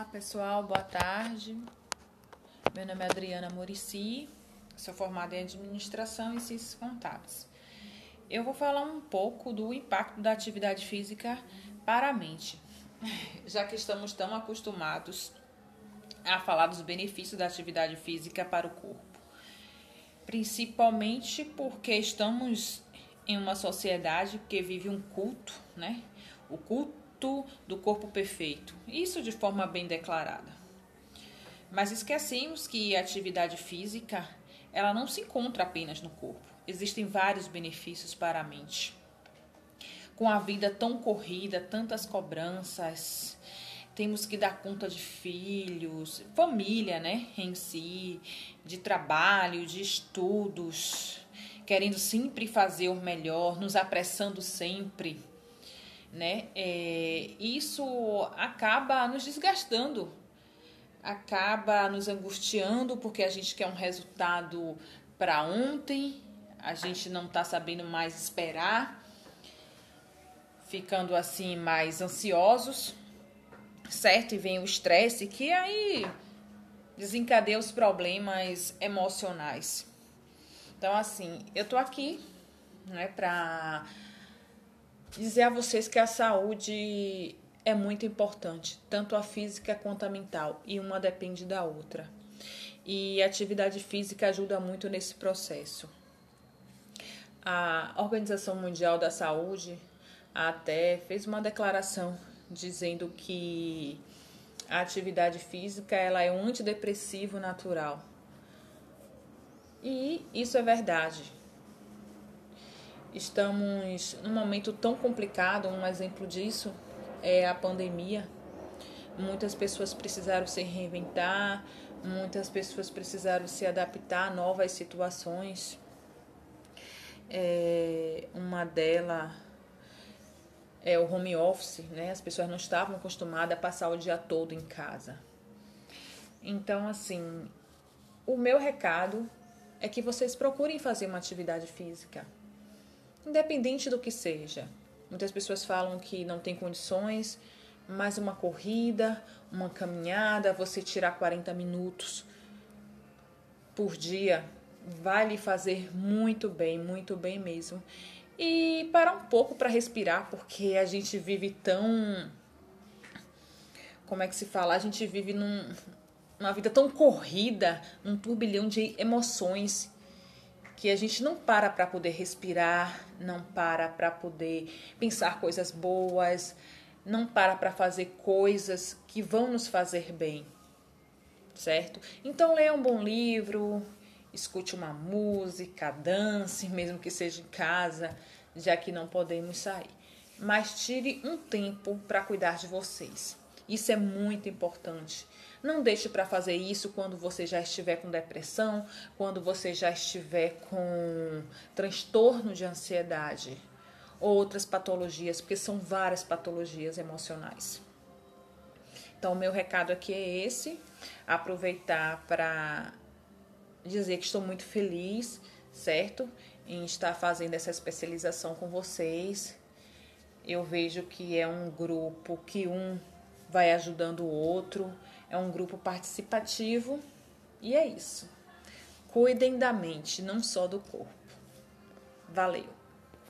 Olá pessoal, boa tarde. Meu nome é Adriana Murici, sou formada em Administração e Ciências Contábeis. Eu vou falar um pouco do impacto da atividade física para a mente, já que estamos tão acostumados a falar dos benefícios da atividade física para o corpo, principalmente porque estamos em uma sociedade que vive um culto, né? O culto do corpo perfeito, isso de forma bem declarada. Mas esquecemos que a atividade física, ela não se encontra apenas no corpo. Existem vários benefícios para a mente. Com a vida tão corrida, tantas cobranças, temos que dar conta de filhos, família, né, em si, de trabalho, de estudos, querendo sempre fazer o melhor, nos apressando sempre né? É, isso acaba nos desgastando, acaba nos angustiando porque a gente quer um resultado para ontem, a gente não está sabendo mais esperar, ficando assim mais ansiosos, certo? E vem o estresse que aí desencadeia os problemas emocionais. Então, assim, eu tô aqui, né, para dizer a vocês que a saúde é muito importante, tanto a física quanto a mental, e uma depende da outra. E a atividade física ajuda muito nesse processo. A Organização Mundial da Saúde até fez uma declaração dizendo que a atividade física ela é um antidepressivo natural. E isso é verdade. Estamos num momento tão complicado, um exemplo disso é a pandemia. Muitas pessoas precisaram se reinventar, muitas pessoas precisaram se adaptar a novas situações. É, uma delas é o home office, né? As pessoas não estavam acostumadas a passar o dia todo em casa. Então, assim, o meu recado é que vocês procurem fazer uma atividade física independente do que seja. Muitas pessoas falam que não tem condições, mas uma corrida, uma caminhada, você tirar 40 minutos por dia vai lhe fazer muito bem, muito bem mesmo. E parar um pouco para respirar, porque a gente vive tão. Como é que se fala? A gente vive num, uma vida tão corrida, num turbilhão de emoções que a gente não para para poder respirar, não para para poder pensar coisas boas, não para para fazer coisas que vão nos fazer bem, certo? Então leia um bom livro, escute uma música, dance, mesmo que seja em casa, já que não podemos sair. Mas tire um tempo para cuidar de vocês. Isso é muito importante. Não deixe para fazer isso quando você já estiver com depressão, quando você já estiver com transtorno de ansiedade ou outras patologias, porque são várias patologias emocionais. Então, meu recado aqui é esse: aproveitar para dizer que estou muito feliz, certo? Em estar fazendo essa especialização com vocês. Eu vejo que é um grupo que um vai ajudando o outro, é um grupo participativo e é isso. Cuidem da mente, não só do corpo. Valeu!